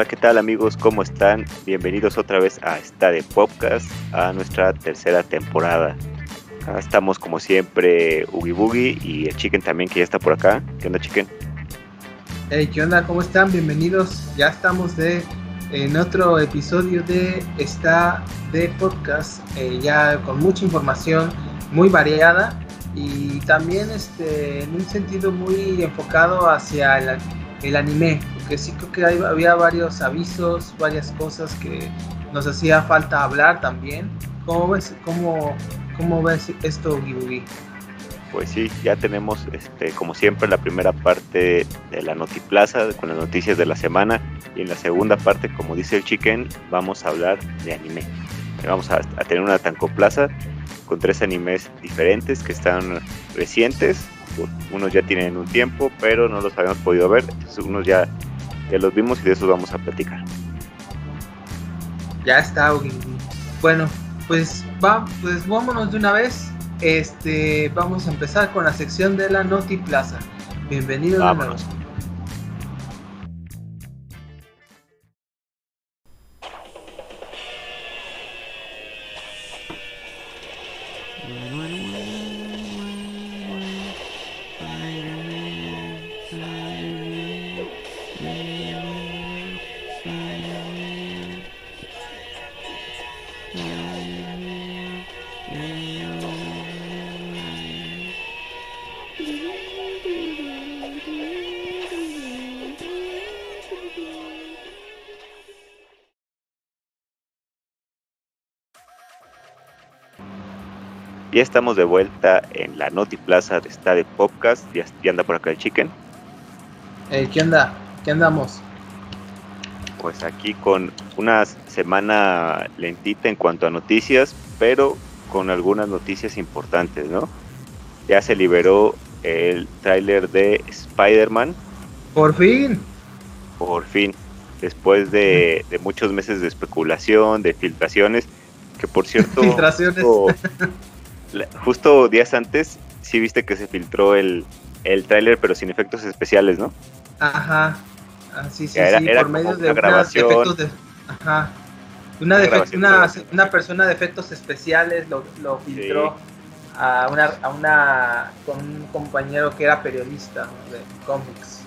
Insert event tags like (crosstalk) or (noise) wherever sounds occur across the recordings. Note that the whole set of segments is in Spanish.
Hola, ¿qué tal amigos? ¿Cómo están? Bienvenidos otra vez a Esta de Podcast, a nuestra tercera temporada. Acá estamos como siempre Ugi Boogie y el Chicken también que ya está por acá. ¿Qué onda, Chicken? Hey, ¿qué onda? ¿Cómo están? Bienvenidos. Ya estamos de en otro episodio de esta de podcast, eh, ya con mucha información muy variada y también este, en un sentido muy enfocado hacia el, el anime, porque sí creo que había varios avisos, varias cosas que nos hacía falta hablar también. ¿Cómo ves, cómo, cómo ves esto, Gibugi? Pues sí, ya tenemos, este, como siempre, la primera parte de la Notiplaza con las noticias de la semana y en la segunda parte, como dice el Chicken, vamos a hablar de anime. Vamos a, a tener una Tancoplaza con tres animes diferentes que están recientes. Unos ya tienen un tiempo, pero no los habíamos podido ver. Entonces unos ya, ya los vimos y de esos vamos a platicar. Ya está, Bueno, pues, va, pues vámonos de una vez este, vamos a empezar con la sección de la Noti Plaza. Bienvenido Vámonos. Ya estamos de vuelta en la Noti Plaza de Stade Podcast. Ya, ya, anda por acá el Chicken. Eh, ¿Qué onda? ¿Qué andamos? Pues aquí con una semana lentita en cuanto a noticias, pero con algunas noticias importantes, ¿no? Ya se liberó el tráiler de Spider-Man. Por fin. Por fin. Después de, de, muchos meses de especulación, de filtraciones, que por cierto... (laughs) filtraciones. Justo días antes, sí viste que se filtró el, el tráiler, pero sin efectos especiales, ¿no? Ajá. Ah, sí, sí, era, sí, era por medio una de grabación. efectos de... Ajá. Una, Una de una, una persona de efectos especiales lo, lo filtró a, una, a una con un compañero que era periodista ¿no? de cómics.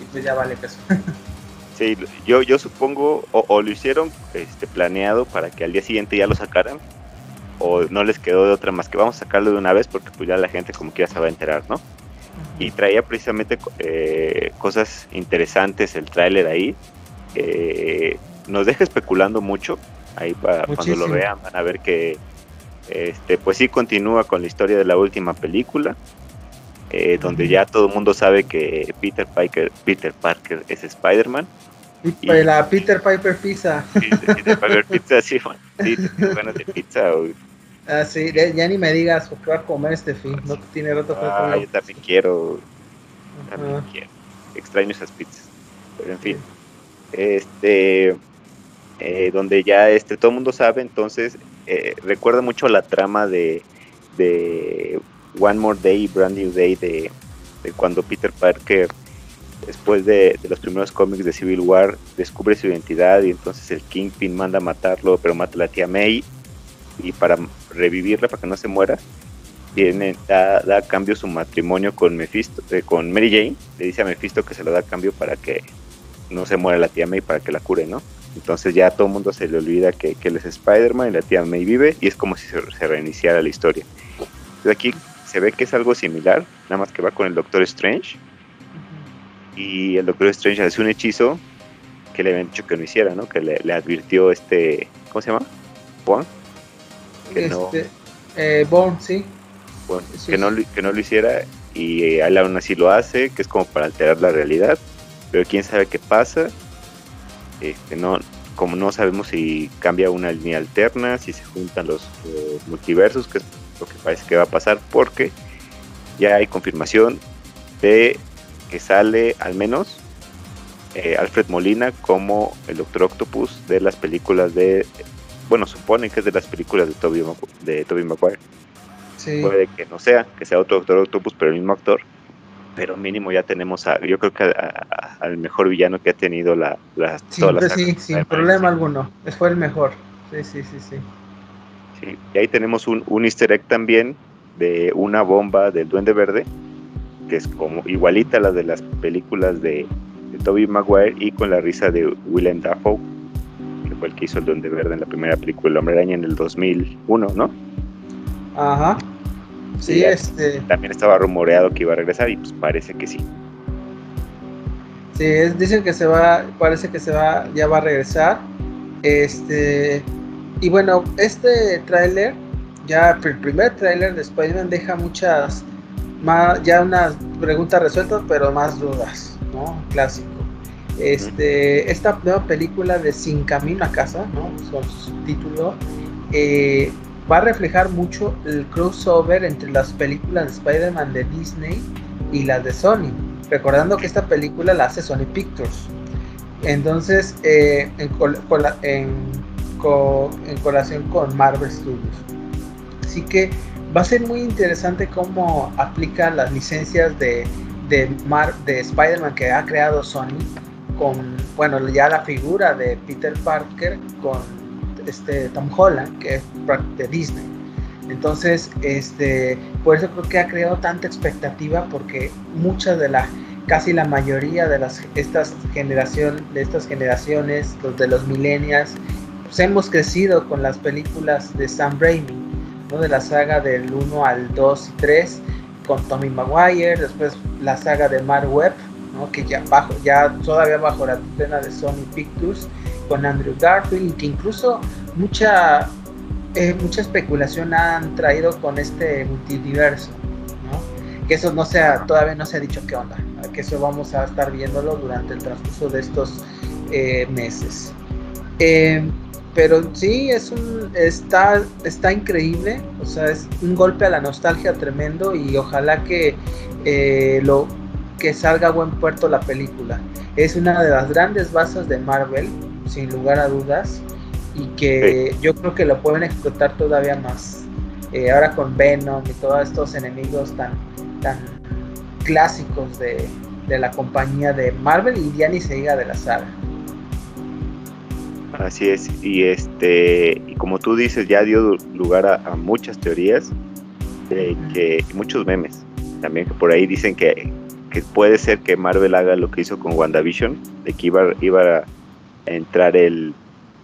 Y pues ya vale peso. (laughs) Sí, yo, yo supongo, o, o lo hicieron este, planeado para que al día siguiente ya lo sacaran, o no les quedó de otra más que vamos a sacarlo de una vez porque pues ya la gente como que ya se va a enterar, ¿no? Y traía precisamente eh, cosas interesantes el tráiler ahí. eh, nos deja especulando mucho. Ahí cuando lo vean van a ver que este, pues sí continúa con la historia de la última película. eh, donde ya todo el mundo sabe que Peter Parker, Peter Parker es Spider-Man. Y la Peter Piper Pizza. Sí, de Paper Pizza, sí, man. sí, ganas de pizza. güey. Ah, sí, ya, ni me digas porque va a comer este fin. No tiene rato que Ah, como. yo también quiero, también Ajá. quiero. Extraño esas pizzas. Pero en fin, este, eh, donde ya este todo el mundo sabe, entonces eh, recuerda mucho la trama de, de One More Day, Brand New Day de, de cuando Peter Parker después de, de los primeros cómics de Civil War descubre su identidad y entonces el Kingpin manda a matarlo, pero mata a la tía May y para revivirla, para que no se muera, viene, da, da a cambio su matrimonio con Mephisto, eh, con Mary Jane, le dice a Mephisto que se lo da a cambio para que no se muera la tía May, para que la cure, ¿no? Entonces ya a todo el mundo se le olvida que, él es Spider-Man y la tía May vive y es como si se, se reiniciara la historia. Entonces aquí se ve que es algo similar, nada más que va con el Doctor Strange y el Doctor Strange hace un hechizo que le habían dicho que no hiciera, ¿no? Que le, le advirtió este, ¿cómo se llama? Juan, que no. Este, eh, Born, sí. Bueno, Sí, que, no, que no lo hiciera y eh, él aún así lo hace, que es como para alterar la realidad, pero quién sabe qué pasa. Este, no, como no sabemos si cambia una línea alterna, si se juntan los, los multiversos, que es lo que parece que va a pasar, porque ya hay confirmación de que sale al menos eh, Alfred Molina como el Doctor Octopus de las películas de, bueno, supone que es de las películas de Magu- de Tobey Maguire Sí. puede que no sea, que sea otro Doctor Octopus, pero el mismo actor. pero mínimo ya tenemos a, yo creo que al mejor villano que ha tenido la, la sí, sin problema alguno, fue el mejor. Sí, sí, sí, sí. Sí, y ahí tenemos un, un easter egg también de una bomba del Duende Verde, que es como igualita a la de las películas de, de Tobey Maguire y con la risa de Willem Dafoe, que fue el que hizo el Duende Verde en la primera película El Hombre Araña en el 2001, ¿no? Ajá. Sí, este. También estaba rumoreado que iba a regresar y pues parece que sí. Sí, dicen que se va, parece que se va, ya va a regresar. Este, y bueno, este tráiler, ya el primer tráiler de Spider-Man deja muchas, más, ya unas preguntas resueltas, pero más dudas, ¿no? Clásico. Este, esta nueva película de Sin Camino a Casa, su título, eh, va a reflejar mucho el crossover entre las películas de Spider-Man de Disney y las de Sony. Recordando que esta película la hace Sony Pictures. Entonces, eh, en, colación con Marvel Studios. Así que va a ser muy interesante cómo aplica las licencias de, de, de Spider-Man que ha creado Sony con, bueno, ya la figura de Peter Parker con este Tom Holland, que es de Disney. Entonces, este, por eso creo que ha creado tanta expectativa porque muchas de las casi la mayoría de las estas generación de estas generaciones, los de los millennials, pues hemos crecido con las películas de Sam Raimi, ¿no? de la saga del 1 al 2 y 3 con Tommy Maguire, después la saga de Mark Webb, ¿no? que ya bajo ya todavía bajo la tutela de Sony Pictures con Andrew Garfield, que incluso mucha eh, mucha especulación han traído con este multiverso, ¿no? que eso no sea, todavía no se ha dicho qué onda, que eso vamos a estar viéndolo durante el transcurso de estos eh, meses. Eh, pero sí, es un, está, está increíble, o sea, es un golpe a la nostalgia tremendo y ojalá que, lo, que salga a buen puerto la película. Es una de las grandes bases de Marvel, sin lugar a dudas, y que yo creo que lo pueden explotar todavía más. Eh, ahora con Venom y todos estos enemigos tan, tan clásicos de, la compañía de Marvel y ya ni se diga de la saga. Así es, y este, y como tú dices, ya dio lugar a, muchas teorías, de que muchos memes, también que por ahí dicen que, que puede ser que Marvel haga lo que hizo con WandaVision, de que iba, iba a entrar el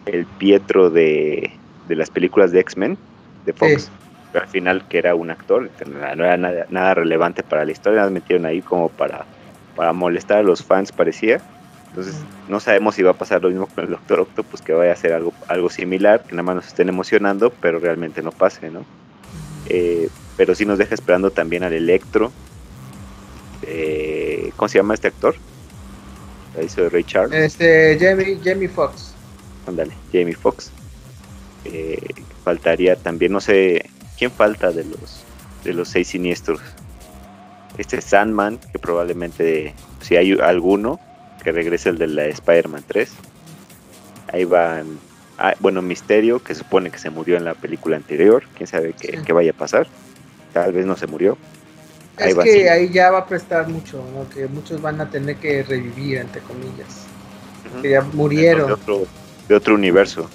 el Pietro de, las películas de X-Men, de Fox. Pero al final que era un actor, no era nada, relevante para la historia, nada metieron ahí como para, para molestar a los fans parecía. Entonces no sabemos si va a pasar lo mismo con el Doctor Octopus, que vaya a ser algo, algo similar, que nada más nos estén emocionando, pero realmente no pase, ¿no? Eh, pero sí nos deja esperando también al Electro. Eh, ¿Cómo se llama este actor? La hizo Ray Charles. Este, Jamie, Jamie Foxx. Ándale, Jamie Foxx. Eh, faltaría también, no sé, ¿quién falta de los de los seis siniestros? Este Sandman, que probablemente, si hay alguno, que regrese el de la Spider-Man 3. Ahí van, ah, bueno, Misterio, que supone que se murió en la película anterior, quién sabe qué, vaya a pasar. Tal vez no se murió. Es que ahí ya va a prestar mucho, que muchos van a tener que revivir, entre comillas. Que ya murieron de otro universo.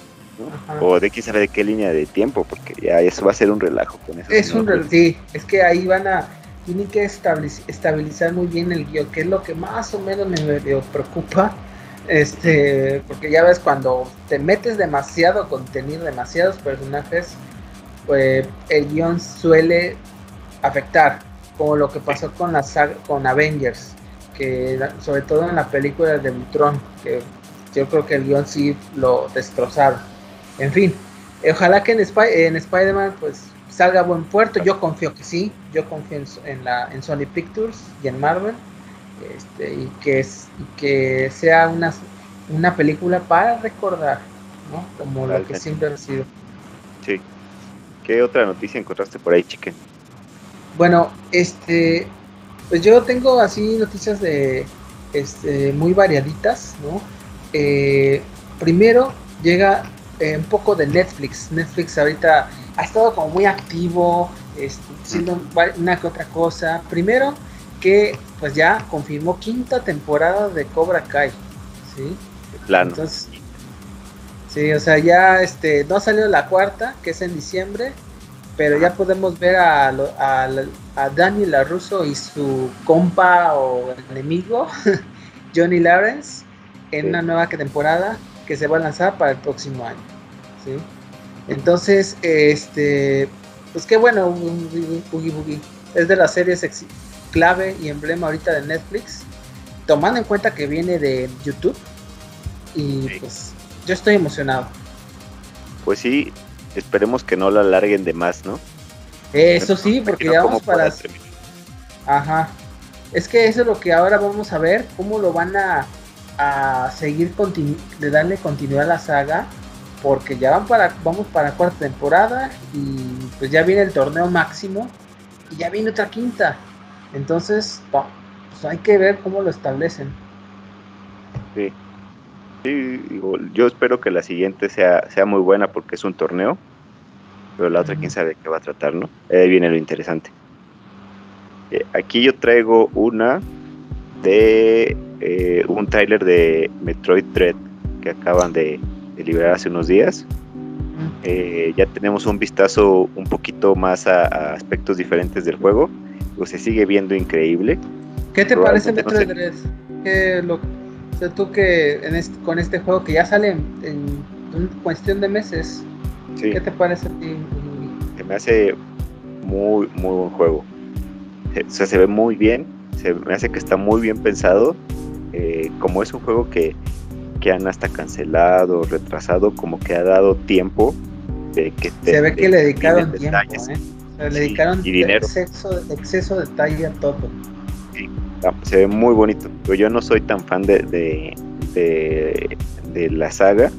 O de quién sabe de qué línea de tiempo, porque ya eso va a ser un relajo con eso. Es un relajo, sí, es que ahí van a, tienen que estabilizar muy bien el guion, que es lo que más o menos me preocupa, este, porque ya ves cuando te metes demasiado contenido, demasiados personajes, pues el guion suele afectar, como lo que pasó con la con Avengers, que sobre todo en la película de Ultron, que yo creo que el guion sí lo destrozaron. En fin, ojalá que en, en Spider-Man pues salga a buen puerto. Yo confío que sí, yo confío en, la, en Sony Pictures y en Marvel. Este, y, que es, que sea una, una película para recordar, ¿no? Como lo que siempre ha sido. Sí. ¿Qué otra noticia encontraste por ahí, chiquen? Bueno, este, pues yo tengo así noticias de, este, muy variaditas, ¿no? Eh, primero llega eh, un poco de Netflix. Netflix ahorita ha estado como muy activo, haciendo una que otra cosa. Primero, que pues ya confirmó quinta temporada de Cobra Kai, ¿sí? Plano. Entonces, sí, o sea, ya este, no salió la cuarta, que es en diciembre, pero ya podemos ver a, a, a Danny LaRusso y su compa o enemigo, (laughs) Johnny Lawrence, en una nueva temporada que se va a lanzar para el próximo año, ¿sí? Entonces, este, pues qué bueno, Boogie Boogie. Es de las series clave y emblema ahorita de Netflix, tomando en cuenta que viene de YouTube. Y pues yo estoy emocionado. Pues sí, esperemos que no la alarguen de más, ¿no? Eso sí, porque ya vamos para... Ajá. Es que eso es lo que ahora vamos a ver, cómo lo van a, a seguir, de darle continuidad a la saga porque ya van para, vamos para cuarta temporada y pues ya viene el torneo máximo y ya viene otra quinta. Entonces, pues hay que ver cómo lo establecen. Sí. Yo espero que la siguiente sea, sea muy buena porque es un torneo, pero la otra quién sabe qué va a tratar, ¿no? Ahí viene lo interesante. Eh, aquí yo traigo una de eh, un tráiler de Metroid Dread que acaban de, liberar hace unos días. Eh, ya tenemos un vistazo un poquito más a, aspectos diferentes del juego. Pues se sigue viendo increíble. ¿Qué te parece Metroid Dread? lo, tú que con este juego que ya sale en, cuestión de meses, ¿qué te parece a ti? Se me hace muy, muy buen juego. O sea, se ve muy bien, se me hace que está muy bien pensado. Eh, como es un juego que que han hasta cancelado, retrasado, como que ha dado tiempo de que Se ve que le dedicaron tiempo, ¿eh? le dedicaron y dinero. Exceso, exceso de detalle a todo. Ah, se ve muy bonito. Pero yo no soy tan fan de, de, de, la saga,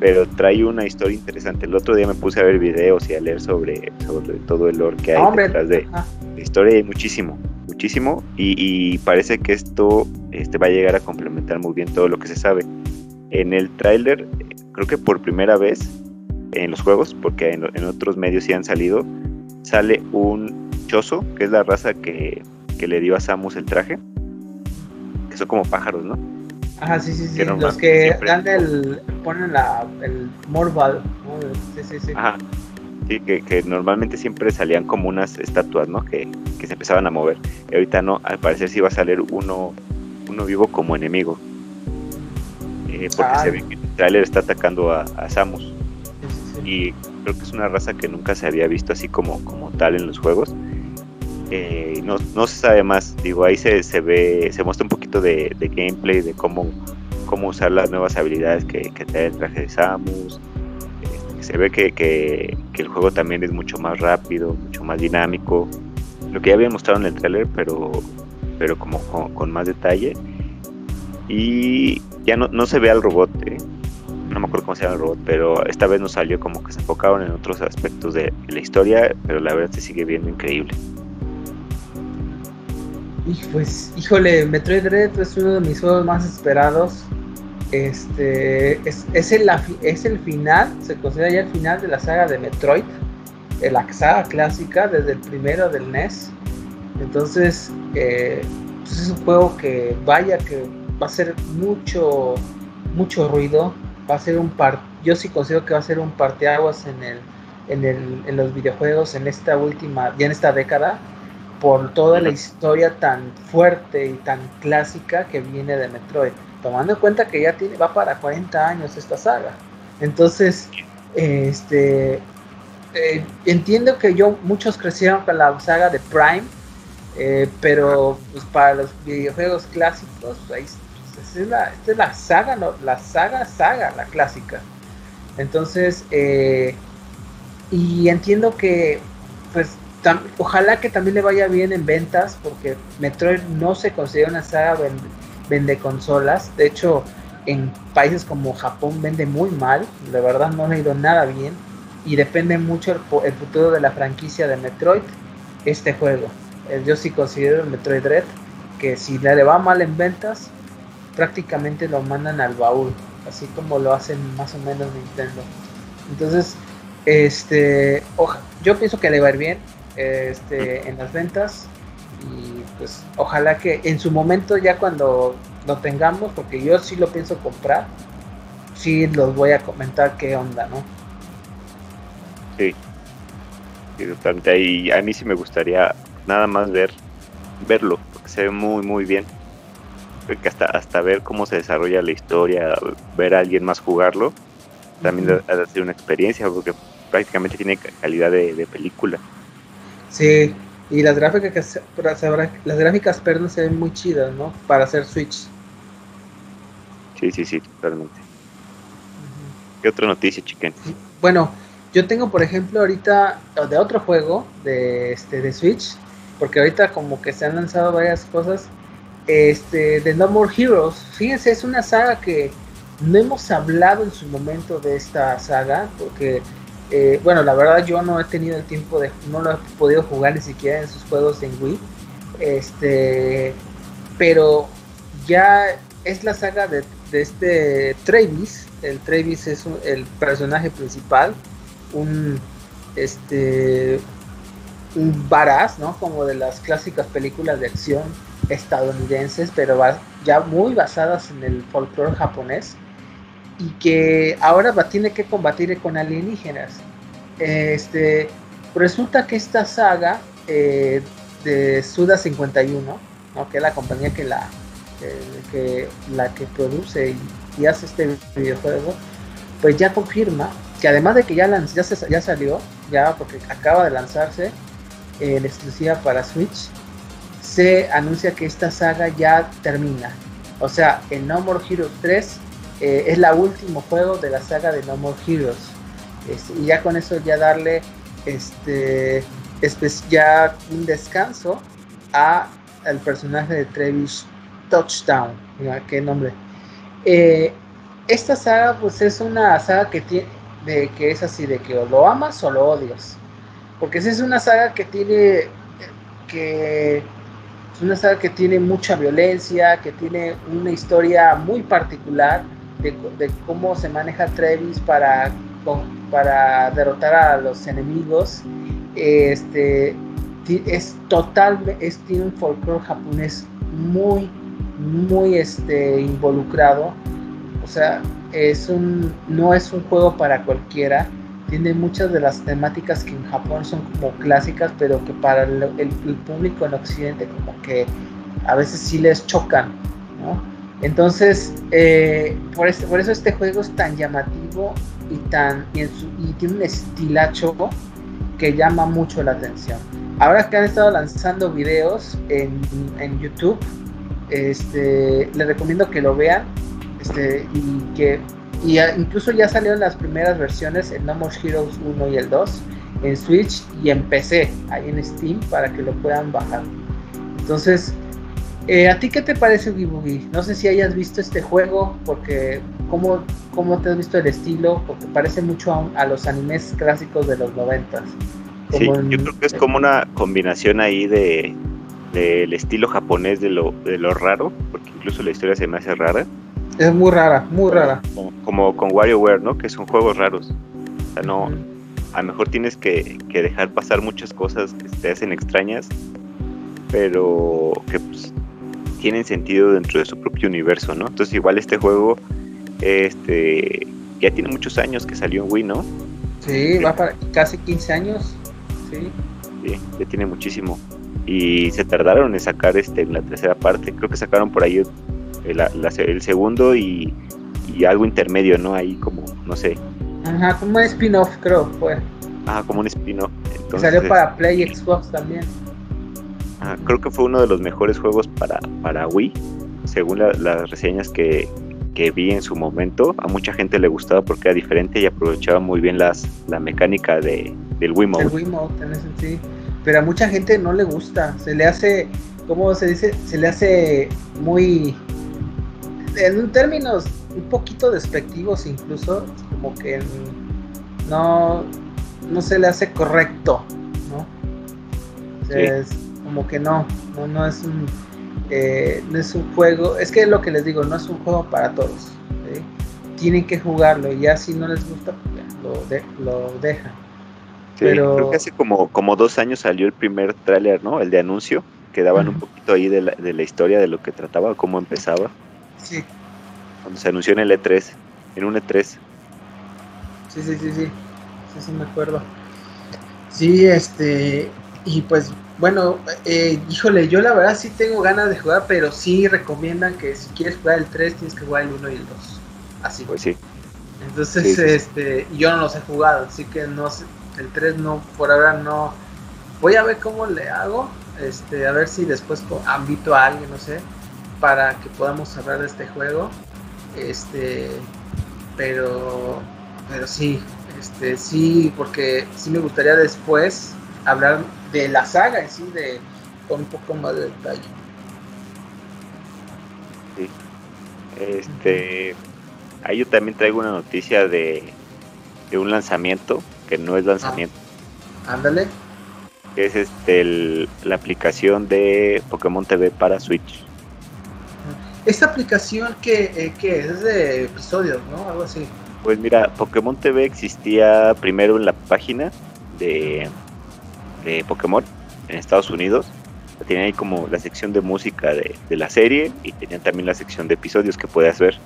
pero trae una historia interesante. El otro día me puse a ver videos y a leer sobre, sobre todo el lore que hay detrás de, de historia. Hay muchísimo, muchísimo. Y, y, parece que esto este, va a llegar a complementar muy bien todo lo que se sabe. En el tráiler, creo que por primera vez en los juegos, porque en, otros medios sí han salido, sale un chozo, que es la raza que, le dio a Samus el traje, que son como pájaros, ¿no? Ajá, sí, sí, sí. los que dan el, ponen la, el morval, Sí, sí, sí. Ajá. Sí, que, normalmente siempre salían como unas estatuas, ¿no? Que, que se empezaban a mover. Y ahorita no, al parecer sí va a salir uno, uno vivo como enemigo. Eh, porque se ve que el trailer está atacando a, Samus. Y creo que es una raza que nunca se había visto así como, como tal en los juegos. Eh, no, no, se sabe más, digo, ahí se, se ve, se muestra un poquito de, gameplay, de cómo, cómo usar las nuevas habilidades que, que trae el traje de Samus. Este, se ve que, que, el juego también es mucho más rápido, mucho más dinámico. Lo que ya había mostrado en el trailer, pero, pero como con más detalle. Y ya no, no se ve al robot, eh. no me acuerdo cómo se llama el robot, pero esta vez nos salió como que se enfocaron en otros aspectos de, la historia, pero la verdad se sigue viendo increíble. Y pues, híjole, Metroid Dread es uno de mis juegos más esperados. Este es, el, es el final, se considera ya el final de la saga de Metroid, la saga clásica desde el primero del NES. Entonces, eh, pues es un juego que vaya que va a ser mucho, mucho ruido. Va a ser un par, yo sí considero que va a ser un parteaguas en el, en el, en los videojuegos en esta última, ya en esta década, por toda la historia tan fuerte y tan clásica que viene de Metroid. Tomando en cuenta que ya va para 40 años esta saga. Entonces, este eh, entiendo que yo muchos crecieron con la saga de Prime, eh, pero pues para los videojuegos clásicos, pues, ahí esta es la, esta es la saga, ¿no? la saga, saga, la clásica. Entonces, eh, y entiendo que, pues, ojalá que también le vaya bien en ventas, porque Metroid no se considera una saga vende, consolas. De hecho, en países como Japón vende muy mal, de verdad no ha ido nada bien, y depende mucho el, futuro de la franquicia de Metroid, este juego. Eh, yo sí considero el Metroid Red que si le va mal en ventas, prácticamente lo mandan al baúl, así como lo hacen más o menos Nintendo. Entonces, este, yo pienso que le va a ir bien este, en las ventas Y pues ojalá que en su momento ya cuando lo tengamos, porque yo sí lo pienso comprar, sí los voy a comentar qué onda, ¿no? Sí. sí totalmente. Y a mí sí me gustaría nada más ver verlo, porque se ve muy muy bien. Que hasta, hasta ver cómo se desarrolla la historia, ver a alguien más jugarlo, también ha de ser una experiencia, porque prácticamente tiene calidad de, película. Sí, y las gráficas, las gráficas perdón, se ven muy chidas, ¿no? Para hacer Switch. Sí, sí, sí, totalmente. ¿Qué otra noticia, chiquen? Bueno, yo tengo, por ejemplo, ahorita de otro juego de, este, de Switch, porque ahorita como que se han lanzado varias cosas. Este, de No More Heroes, fíjense, es una saga que no hemos hablado en su momento de esta saga, porque, eh, bueno, la verdad yo no he tenido el tiempo de, no lo he podido jugar ni siquiera en sus juegos en Wii, este, pero ya es la saga de, de este Travis, el Travis es el personaje principal, un, este, un varaz, ¿no? Como de las clásicas películas de acción estadounidenses, pero ya muy basadas en el folclore japonés y que ahora tiene que combatir con alienígenas. Este, resulta que esta saga eh, de Suda 51, que es la compañía que la, que, la que produce y, hace este videojuego, pues ya confirma que además de que ya, ya, ya salió, ya porque acaba de lanzarse, en exclusiva para Switch, se anuncia que esta saga ya termina. O sea, el No More Heroes 3 eh, es la último juego de la saga de No More Heroes. Y ya con eso ya darle este ya un descanso a el personaje de Travis Touchdown. qué nombre. Eh, esta saga pues es una saga que tiene de que es así de que o lo amas o lo odias. Porque esa es una saga que tiene que es una saga que tiene mucha violencia, que tiene una historia muy particular de, cómo se maneja Travis para, para derrotar a los enemigos. Este es total, es, tiene un folclore japonés muy, muy este, involucrado. O sea, es un, no es un juego para cualquiera tiene muchas de las temáticas que en Japón son como clásicas, pero que para el, público en Occidente como que a veces sí les chocan, ¿no? Entonces, eh, por, eso este juego es tan llamativo y, tan, y, tiene un estilacho que llama mucho la atención. Ahora que han estado lanzando videos en, YouTube, este, les recomiendo que lo vean este, y que incluso ya salieron las primeras versiones en No More Heroes 1 y el 2 en Switch y en PC, ahí en Steam, para que lo puedan bajar. Entonces, eh, ¿a ti qué te parece Boogie? No sé si hayas visto este juego, porque ¿cómo, cómo te has visto el estilo? Porque parece mucho a, los animes clásicos de los 90. Sí, yo creo que es como una combinación ahí de del estilo japonés de lo, de lo raro, porque incluso la historia se me hace rara es muy rara, muy rara. Como, con WarioWare, ¿no? Que son juegos raros. O sea, no. A lo mejor tienes que, dejar pasar muchas cosas que te hacen extrañas, pero que pues, tienen sentido dentro de su propio universo, ¿no? Entonces, igual este juego este ya tiene muchos años que salió en Wii, ¿no? Sí, va para casi 15 años. Sí. Sí, ya tiene muchísimo. Y se tardaron en sacar este la tercera parte. Creo que sacaron por ahí el, segundo y, algo intermedio, ¿no? Ahí como, no sé. Ajá, como un spin-off, creo, fue. Ah, como un spin-off. Salió para Play Xbox también. Creo que fue uno de los mejores juegos para, para Wii, según las reseñas que, vi en su momento. A mucha gente le gustaba porque era diferente y aprovechaba muy bien las, la mecánica de, del Wiimote. El Wiimote, en ese sí. Pero a mucha gente no le gusta. Se le hace, ¿cómo se dice? Se le hace muy en términos un poquito despectivos incluso, como que no, no se le hace correcto, ¿no? es como que no, no, es un eh, no es un juego, es que lo que les digo, no es un juego para todos. Tienen que jugarlo y ya si no les gusta, pues lo, lo dejan. Pero... Creo que hace como, como dos años salió el primer tráiler, ¿no? El de anuncio que daban un poquito ahí de la, de la historia de lo que trataba, cómo empezaba. Sí. Cuando se anunció en el E3, en un E3. Sí, sí, sí, sí. Sí, sí, me acuerdo. Sí, este. Y pues, bueno, eh, híjole, yo la verdad sí tengo ganas de jugar, pero sí recomiendan que si quieres jugar el 3, tienes que jugar el 1 y el 2. Así. Pues sí. Entonces, Sí, sí, sí. este, yo no los he jugado, así que no sé, el 3 no, por ahora no. Voy a ver cómo le hago, este, a ver si después invito a alguien, no sé, para que podamos hablar de este juego. Este, pero, pero sí, este, sí, porque sí me gustaría después hablar de la saga en sí, de, con un poco más de detalle. Este, ahí yo también traigo una noticia de, de un lanzamiento, que no es lanzamiento, Ándale. que es este el- la aplicación de Pokémon TV para Switch. Esta aplicación que, eh, que es de episodios, ¿no? Algo así. Pues mira, Pokémon TV existía primero en la página de, de Pokémon en Estados Unidos. Tenían ahí como la sección de música de, de la serie y tenían también la sección de episodios que puedes ver.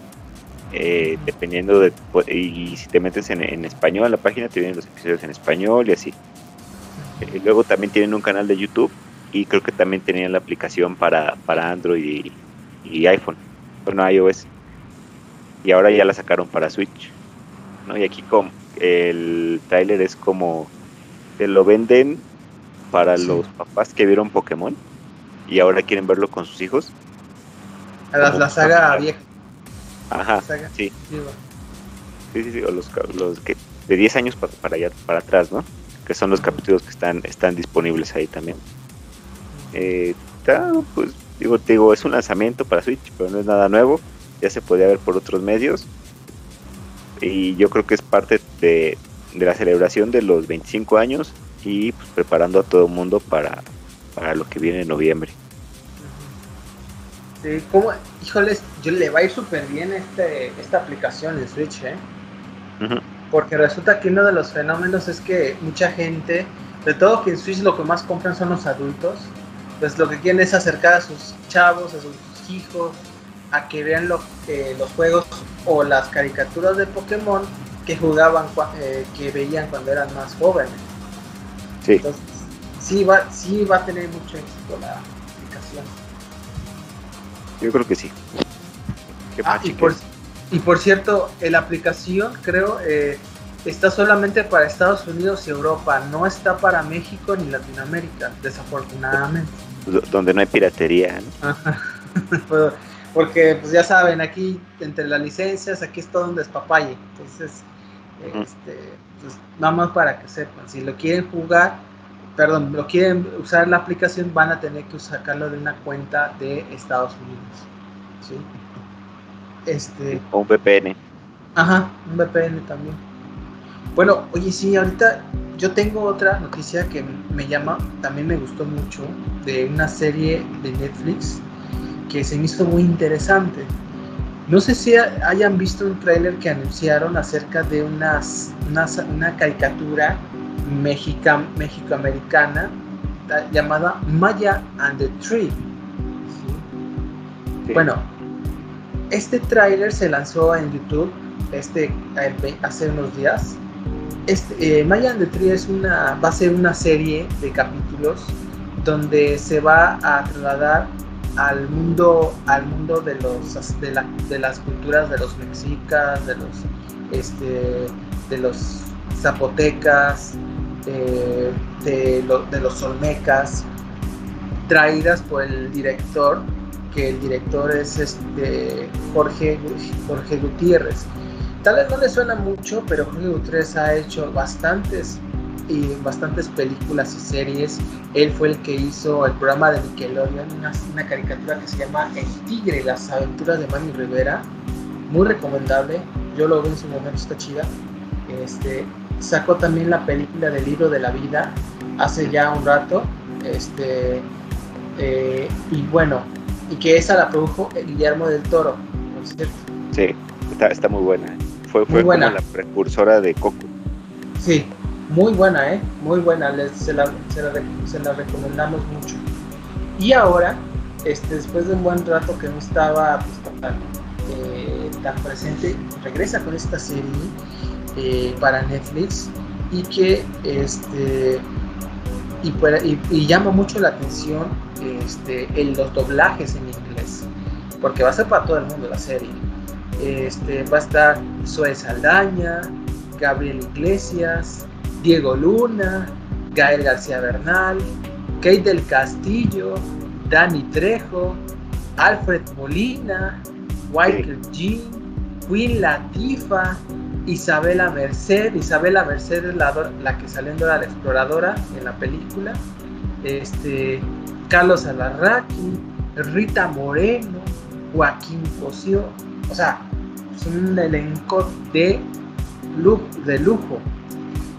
Eh, dependiendo de. pu- Y si te metes en, en español en la página, te vienen los episodios en español y así. Eh, luego también tienen un canal de YouTube y creo que también tenían la aplicación para, para Android y, y iPhone. Bueno, iOS. Y ahora ya la sacaron para Switch. ¿no? Y aquí como el tráiler es como te lo venden para Sí. los papás que vieron Pokémon y ahora quieren verlo con sus hijos. A la, saga vieja. Ajá, saga sí, sí, sí, sí, o los, los que de 10 años para, para allá, para atrás, ¿no? Que son los capítulos que están, están disponibles ahí también. Eh, pues, digo, te digo, es un lanzamiento para Switch, pero no es nada nuevo. Ya se podía ver por otros medios. Y yo creo que es parte de, de la celebración de los 25 años y pues, preparando a todo el mundo para, para lo que viene en noviembre. Sí, ¿cómo? Híjoles, yo le va a ir súper bien este, esta aplicación en Switch, ¿eh? Porque resulta que uno de los fenómenos es que mucha gente, de todo que en Switch lo que más compran son los adultos, pues lo que quieren es acercar a sus chavos, a sus hijos, a que vean lo, eh, los juegos o las caricaturas de Pokémon que jugaban, eh, que veían cuando eran más jóvenes. Sí, Entonces, sí va, sí va a tener mucho éxito la aplicación. yo creo que sí. ¿Qué Ah, y por, y por cierto, la aplicación creo eh, está solamente para Estados Unidos y Europa, no está para México ni Latinoamérica, desafortunadamente. Do- donde no hay piratería, ¿no? Ajá. (laughs) Porque pues ya saben, aquí entre las licencias, aquí es todo un despapalle. Entonces. Este, pues, nada más para que sepan, si lo quieren jugar, perdón, lo quieren usar la aplicación, van a tener que sacarlo de una cuenta de Estados Unidos. ¿sí? Este, O un VPN. Ajá, un VPN también. Bueno, oye, sí, ahorita yo tengo otra noticia que me llama, también me gustó mucho, de una serie de Netflix que se me hizo muy interesante. No sé si ha- hayan visto un tráiler que anunciaron acerca de unas, una, una caricatura mexica, mexicoamericana llamada Maya and the Tree. Bueno, este tráiler se lanzó en YouTube este, hace unos días. Este, eh, Maya and the Tree es una, va a ser una serie de capítulos donde se va a trasladar al mundo, al mundo de, los, de, la- de las culturas de los mexicas, de los, este, de los zapotecas, eh, de, de los olmecas, traídas por el director, que el director es este Jorge, Jorge Gutiérrez. Tal vez no le suena mucho, pero Jorge Gutiérrez ha hecho bastantes y bastantes películas y series. Él fue el que hizo el programa de Nickelodeon, una, una caricatura que se llama El Tigre, las aventuras de Manny Rivera. Muy recomendable. Yo lo vi en su momento, está chida. Este, sacó también la película del libro de la vida hace ya un rato. Este, eh, y bueno, y que esa la produjo Guillermo del Toro, por cierto. Sí, está, está muy buena. Fue, Muy fue buena. como la precursora de Coco. Sí, muy buena, ¿eh? Muy buena, les- se, la, se, la, recomendamos mucho. Y ahora, este, después de un buen rato que no estaba pues, tan, eh, tan, presente, regresa con esta serie eh, para Netflix y que este, y, y, llama mucho la atención este, los doblajes en inglés, porque va a ser para todo el mundo la serie. Este, va a estar Zoe Saldaña, Gabriel Iglesias, Diego Luna, Gael García Bernal, Kate del Castillo, Dani Trejo, Alfred Molina, Michael Jean, Queen Latifa, Isabela Merced. Isabela Merced es la, la que saliendo de la exploradora en la película. Este, Carlos Alarraqui, Rita Moreno, Joaquín Cosío. O sea, es un elenco de. De lujo.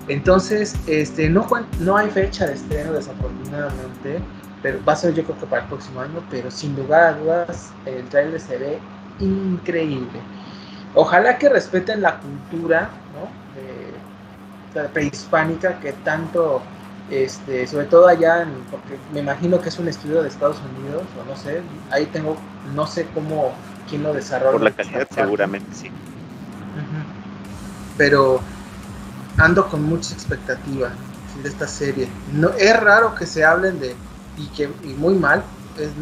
Entonces, este, no, no hay fecha de estreno desafortunadamente, pero va a ser yo creo que para el próximo año, pero sin lugar a dudas el trailer se ve increíble. Ojalá que respeten la cultura ¿no? prehispánica que tanto, este, sobre todo allá, porque me imagino que es un estudio de Estados Unidos, o no sé, ahí tengo, no sé cómo, quién lo desarrolla. Por la calidad seguramente sí. Pero ando con mucha expectativa de esta serie. No, es raro que se hablen de, y que y muy mal,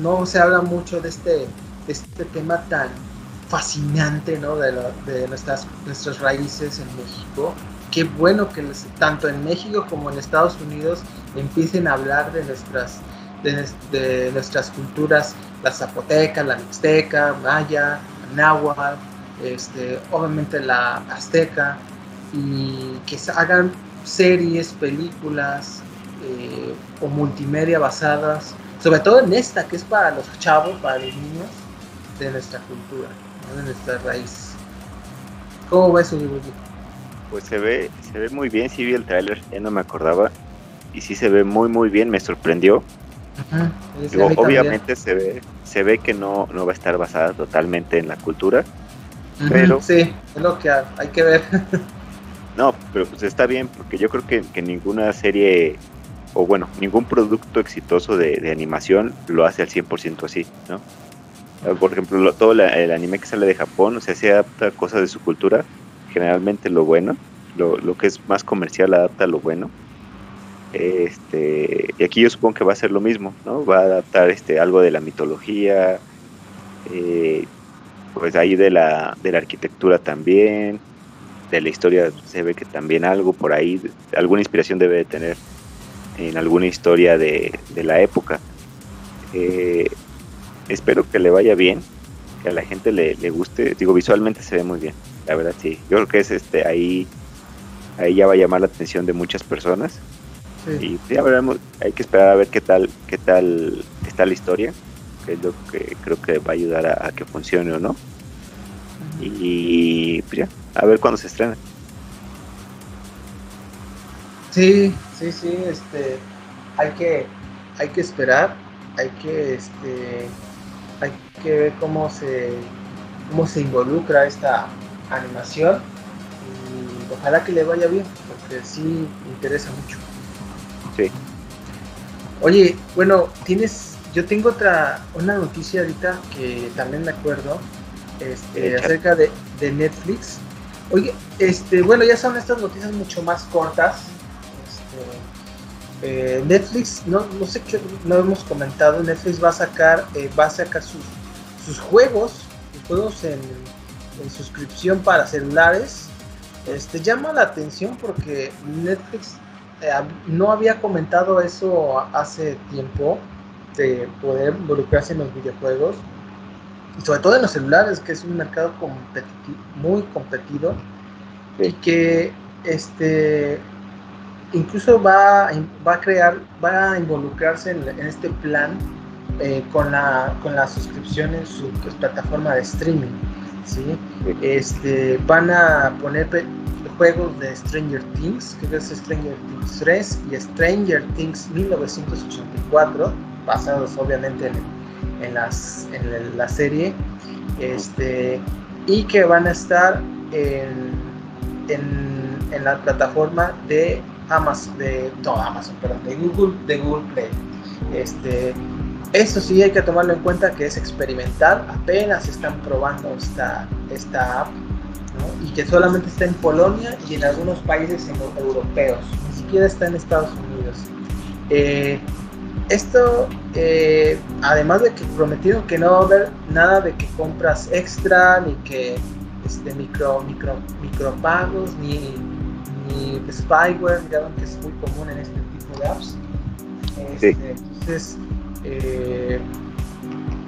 no se habla mucho de este, de este tema tan fascinante ¿no? de, nuestras, nuestras raíces en México. Qué bueno que tanto en México como en Estados Unidos empiecen a hablar de nuestras, de nuestras culturas, la zapoteca, la mixteca, maya, náhuatl, este, obviamente la azteca, y que hagan series, películas eh, o multimedia basadas, sobre todo en esta, que es para los chavos, para los niños, de nuestra cultura, de nuestra raíz. ¿Cómo ves eso, Pues se ve, se ve muy bien, sí vi el tráiler, ya no me acordaba, y sí se ve muy muy bien, me sorprendió. obviamente se ve, se ve que no, no va a estar basada totalmente en la cultura, pero sí, es lo que hay que ver. (laughs) No, pero pues está bien, porque yo creo que, que ninguna serie, o bueno, ningún producto exitoso de, animación lo hace al 100% así, ¿no? Por ejemplo, todo el anime que sale de Japón, o sea, se adapta a cosas de su cultura, generalmente lo bueno, lo, lo que es más comercial adapta a lo bueno. Este, y aquí yo supongo que va a ser lo mismo, ¿no? Va a adaptar este, algo de la mitología, eh, pues ahí de la, de la arquitectura también, de la historia se ve que también algo por ahí, alguna inspiración debe de tener en alguna historia de, la época. Eh, espero que le vaya bien, que a la gente le, guste. Digo, visualmente se ve muy bien, la verdad sí. Yo creo que es este ahí, ahí ya va a llamar la atención de muchas personas. Y ya veremos, hay que esperar a ver qué tal, qué tal está la historia, que es lo que creo que va a ayudar a, a que funcione o no. Y pues ya, a ver cuándo se estrena. Sí, sí, sí, este, hay que, hay que esperar, hay que, este, hay que ver cómo se, cómo se involucra esta animación y ojalá que le vaya bien, porque sí me interesa mucho. Sí. Oye, bueno, tienes, yo tengo otra, una noticia ahorita que también me acuerdo, este, acerca de, de Netflix Oye, este, bueno, ya son estas noticias mucho más cortas. Este, eh, Netflix, no, no sé qué no hemos comentado, Netflix va a sacar, eh, va a sacar sus, sus juegos, sus juegos en, suscripción para celulares. Este llama la atención porque Netflix eh, no había comentado eso hace tiempo de poder involucrarse en los videojuegos sobre todo en los celulares, que es un mercado muy competido y que este incluso va, va a crear, va a involucrarse en, este plan eh, con, la, con la suscripción en su plataforma de streaming. ¿sí? Este, van a poner juegos de Stranger Things, que es Stranger Things 3 y Stranger Things 1984, basados obviamente en el en, las, en la serie este, y que van a estar en, en, la plataforma de Amazon, de, Amazon, perdón, de Google, de Google Play. Este, Eso sí hay que tomarlo en cuenta que es experimental, apenas están probando esta, esta app y que solamente está en Polonia y en algunos países europeos, ni siquiera está en Estados Unidos. Eh, esto, eh, además de que prometieron que no va a haber nada de que compras extra, ni que este, micro, micro, micropagos, ni, ni spyware, que es muy común en este tipo de apps. Este, entonces, eh,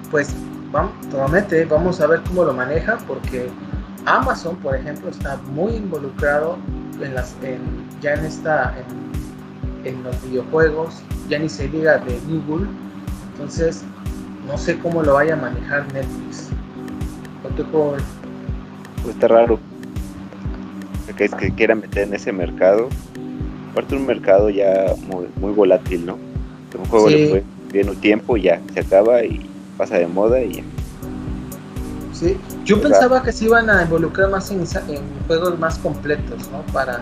pues vamos, promete, vamos a ver cómo lo maneja, porque Amazon, por ejemplo, está muy involucrado en las, ya en esta, en, los videojuegos, ya ni se diga de Google, entonces no sé cómo lo vaya a manejar Netflix. Pues está raro. Que es que quieran meter en ese mercado. Aparte un mercado ya muy, muy volátil, ¿no? Un juego le fue bien un tiempo, ya se acaba y pasa de moda y ya. Sí, yo pensaba que se iban a involucrar más en, juegos más completos, ¿no? Para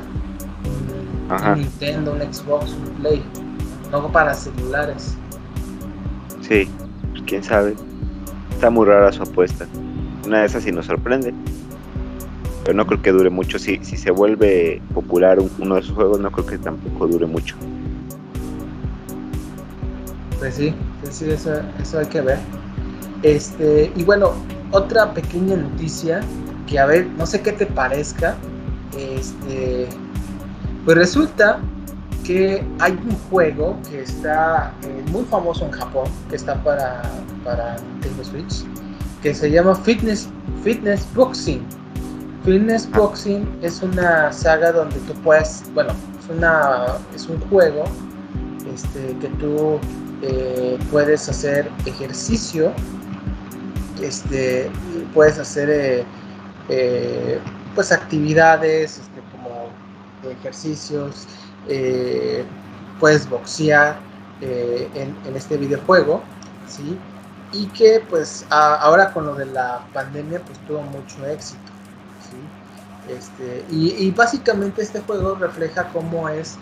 un, Nintendo, un Xbox, un Play, no para celulares. Sí, quién sabe. Está muy rara su apuesta. Una de esas sí nos sorprende. Pero no creo que dure mucho. Si, si se vuelve popular uno de sus juegos, no creo que tampoco dure mucho. Pues sí, pues sí, eso, eso hay que ver. Este, y bueno, otra pequeña noticia que a ver, no sé qué te parezca. Este, pues resulta que hay un juego que está eh, muy famoso en Japón, que está para, para Nintendo Switch, que se llama Fitness, Fitness Boxing. Fitness Boxing es una saga donde tú puedes, bueno, es, una, es un juego este, que tú eh, puedes hacer ejercicio este, puedes hacer eh, pues actividades ejercicios, eh, puedes boxear en, este videojuego, ¿sí? Y que pues ahora con lo de la pandemia pues tuvo mucho éxito, Este, y, básicamente este juego refleja cómo es,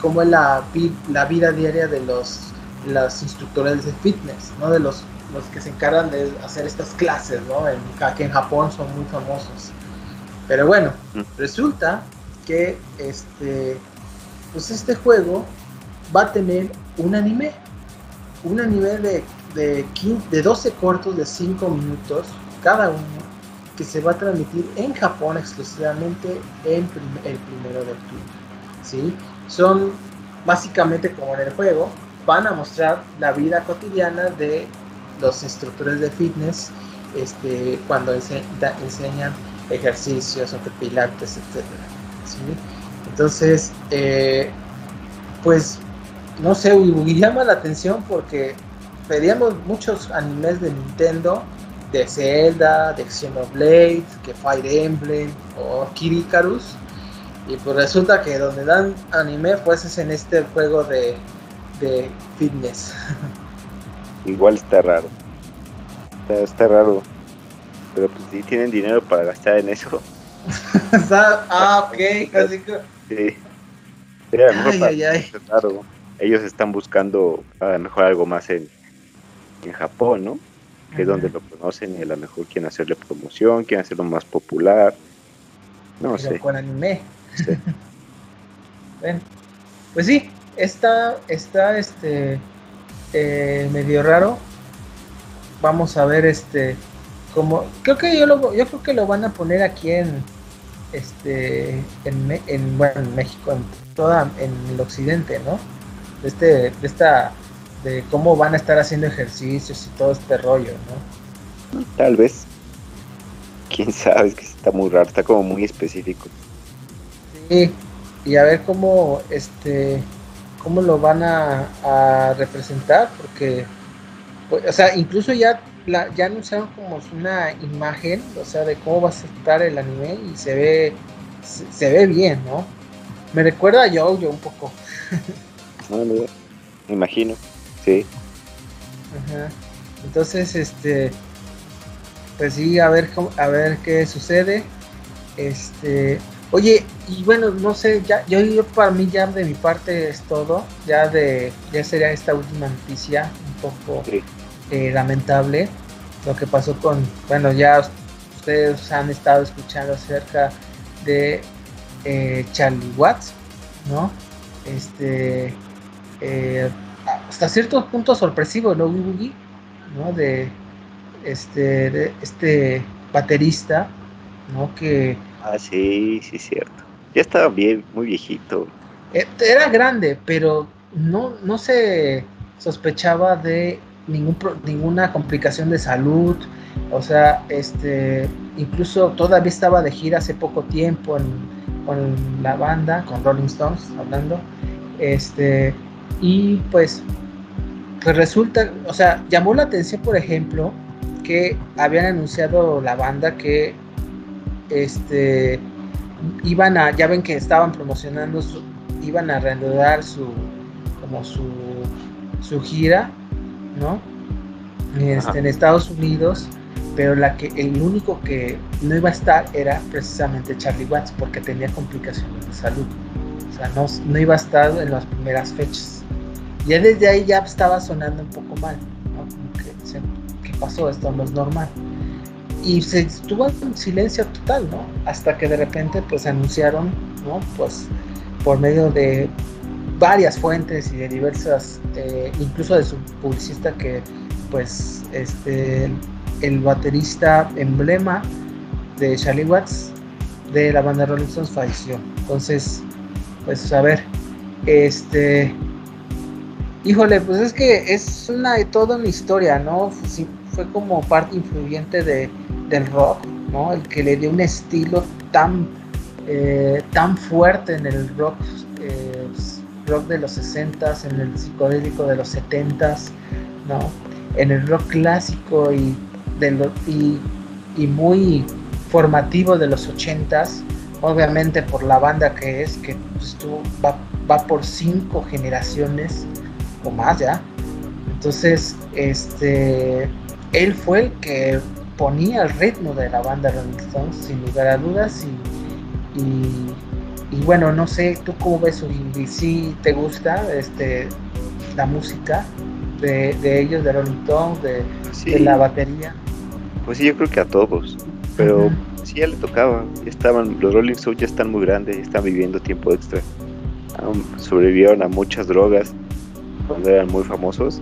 cómo es la, la vida diaria de los, los instructores de fitness, ¿no? De los los que se encargan de hacer estas clases, ¿no? En, que en Japón son muy famosos. Pero bueno, resulta que este, pues este juego va a tener un anime, un anime de, de, 15, de 12 cortos de 5 minutos cada uno, que se va a transmitir en Japón exclusivamente en el primero de octubre. ¿sí? Son básicamente como en el juego, van a mostrar la vida cotidiana de los instructores de fitness este, cuando enseñan ejercicios o pilates, Entonces, eh, pues, no sé, llama la atención porque pedíamos muchos animes de Nintendo, de Zelda, de Xenoblade, que Fire Emblem o Kirikarus. Y pues resulta que donde dan anime pues es en este juego de, fitness. (laughs) igual está raro. Está, raro. Pero pues si tienen dinero para gastar en eso. (laughs) ah, ok, así que... Sí. Ellos están buscando a lo mejor algo más en, en Japón, ¿no? Que es donde lo conocen y a lo mejor quieren hacerle promoción, quieren hacerlo más popular. No sé. Con anime. (laughs) bueno, pues sí, está, está este eh, medio raro. Vamos a ver este como creo que yo lo yo creo que lo van a poner aquí en este en, en bueno en México en toda en el occidente no de este de esta de cómo van a estar haciendo ejercicios y todo este rollo no tal vez. Quién sabe es que está muy raro está como muy específico. Sí y a ver cómo este cómo lo van a, representar, porque, pues, o sea, incluso ya, la, ya anunciaron como una imagen, o sea, de cómo va a estar el anime y se ve, se, ve bien, ¿no? Me recuerda a yo un poco. no, me imagino, sí. Ajá. Entonces, este, pues sí, a ver, a ver qué sucede. Este, Oye, y bueno, no sé, ya, yo, yo para mí ya de mi parte es todo, ya de, ya sería esta última noticia, un poco eh, lamentable, lo que pasó con, bueno, ya ustedes han estado escuchando acerca de eh, Charlie Watts, ¿no? Este, eh, hasta cierto punto sorpresivo, ¿no? ¿no? De este, de este baterista, ¿no? Que... Ah, sí, sí, cierto. Ya estaba bien, muy viejito. Era grande, pero no, no se sospechaba de ningún, ninguna complicación de salud. O sea, este, incluso todavía estaba de gira hace poco tiempo con la banda, con Rolling Stones, hablando. Este, y pues, pues resulta, o sea, llamó la atención, por ejemplo, que habían anunciado la banda que este iban a, ya ven que estaban promocionando iban a reanudar su como su, su gira, ¿no? Este, en Estados Unidos, pero la que el único que no iba a estar era precisamente Charlie Watts porque tenía complicaciones de salud. O sea, no, no iba a estar en las primeras fechas. Ya desde ahí ya estaba sonando un poco mal, ¿no? Como que ¿qué pasó? Esto no es normal y se estuvo en silencio total, ¿no? Hasta que de repente pues anunciaron, ¿no? Pues por medio de varias fuentes y de diversas, eh, incluso de su publicista que pues este el baterista emblema de Charlie Watts de la banda Rolling Stones falleció. Entonces, pues a ver, este, híjole, pues es que es una toda una historia, ¿no? fue como parte influyente de, del rock, ¿no? El que le dio un estilo tan, eh, tan fuerte en el rock, rock de los 60s, en el psicodélico de los 70s, ¿no? En el rock clásico y, de y, muy formativo de los 80s, obviamente por la banda que es, que pues, va, va por cinco generaciones o más ya. Entonces, este, él fue el que ponía el ritmo de la banda Rolling Stones, sin lugar a dudas. Y, bueno, no sé, ¿tú cómo ves? Y, si te gusta este, la música de, ellos, de Rolling Stones, de, la batería. Pues sí, yo creo que a todos. Pero sí, ya le tocaba. estaban, los Rolling Stones ya están muy grandes, ya están viviendo tiempo extra. sobrevivieron a muchas drogas cuando eran muy famosos.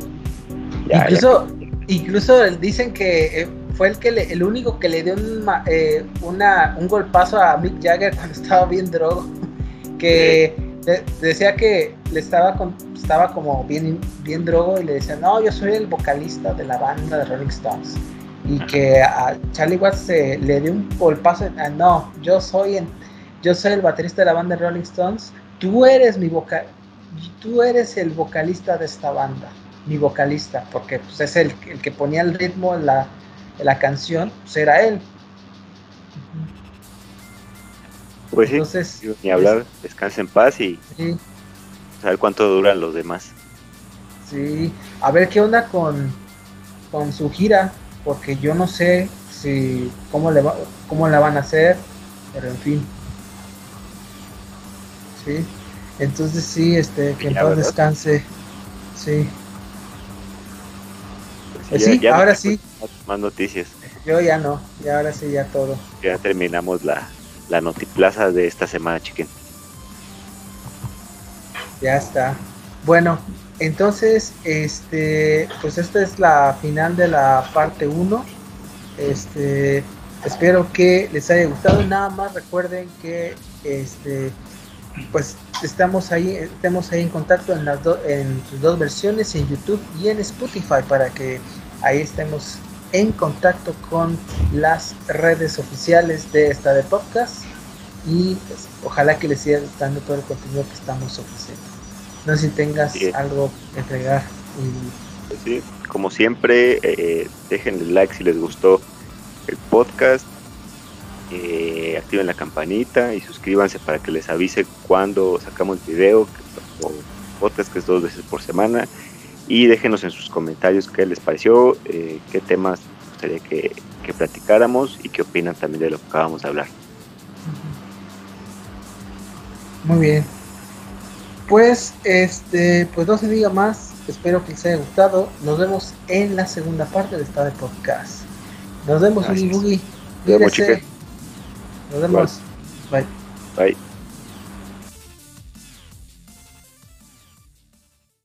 incluso, incluso dicen que eh, fue el que el único que le dio un, eh, una, un golpazo a Mick Jagger cuando estaba bien drogo. Que decía que le estaba estaba como bien, bien drogo y le decía, no, yo soy el vocalista de la banda de Rolling Stones. Y que a Charlie Watts le dio un golpazo, ah, no, yo soy, yo soy el baterista de la banda de Rolling Stones, tú eres mi vocal, tú eres el vocalista de esta banda, mi vocalista, porque pues, es el, el que ponía el ritmo en la, la canción, pues, él. Pues sí, Entonces, ni hablar, descansa en paz y saber cuánto duran los demás. Sí, a ver qué onda con, con su gira, porque yo no sé si cómo le va, cómo la van a hacer, pero en fin. Sí, entonces sí, este, que en paz descanse. Sí. Pues sí, ahora sí. Más noticias. Yo ya no, y ahora sí, ya todo. Ya terminamos la, la notiplaza de esta semana, chiquen. Ya está. Bueno, entonces, este, pues esta es la final de la parte 1. Este, espero que les haya gustado. Nada más recuerden que este pues estamos ahí, estemos ahí en contacto en las en sus dos versiones, en YouTube y en Spotify, para que ahí estemos en contacto con las redes oficiales de esta de podcast y pues, ojalá que les siga gustando todo el contenido que estamos ofreciendo. No sé si tengas algo que entregar. Pues sí, como siempre, eh, el like si les gustó el podcast eh, activen la campanita y suscríbanse para que les avise cuando sacamos video o podcast que es dos veces por semana y déjenos en sus comentarios qué les pareció, eh, qué temas gustaría que, que, platicáramos y qué opinan también de lo que acabamos de hablar. Muy bien. Pues, este, pues no se diga más. Espero que les haya gustado. Nos vemos en la segunda parte de esta de podcast. Nos vemos, Boogie. Nos vemos, Nos vemos. Bye. Bye.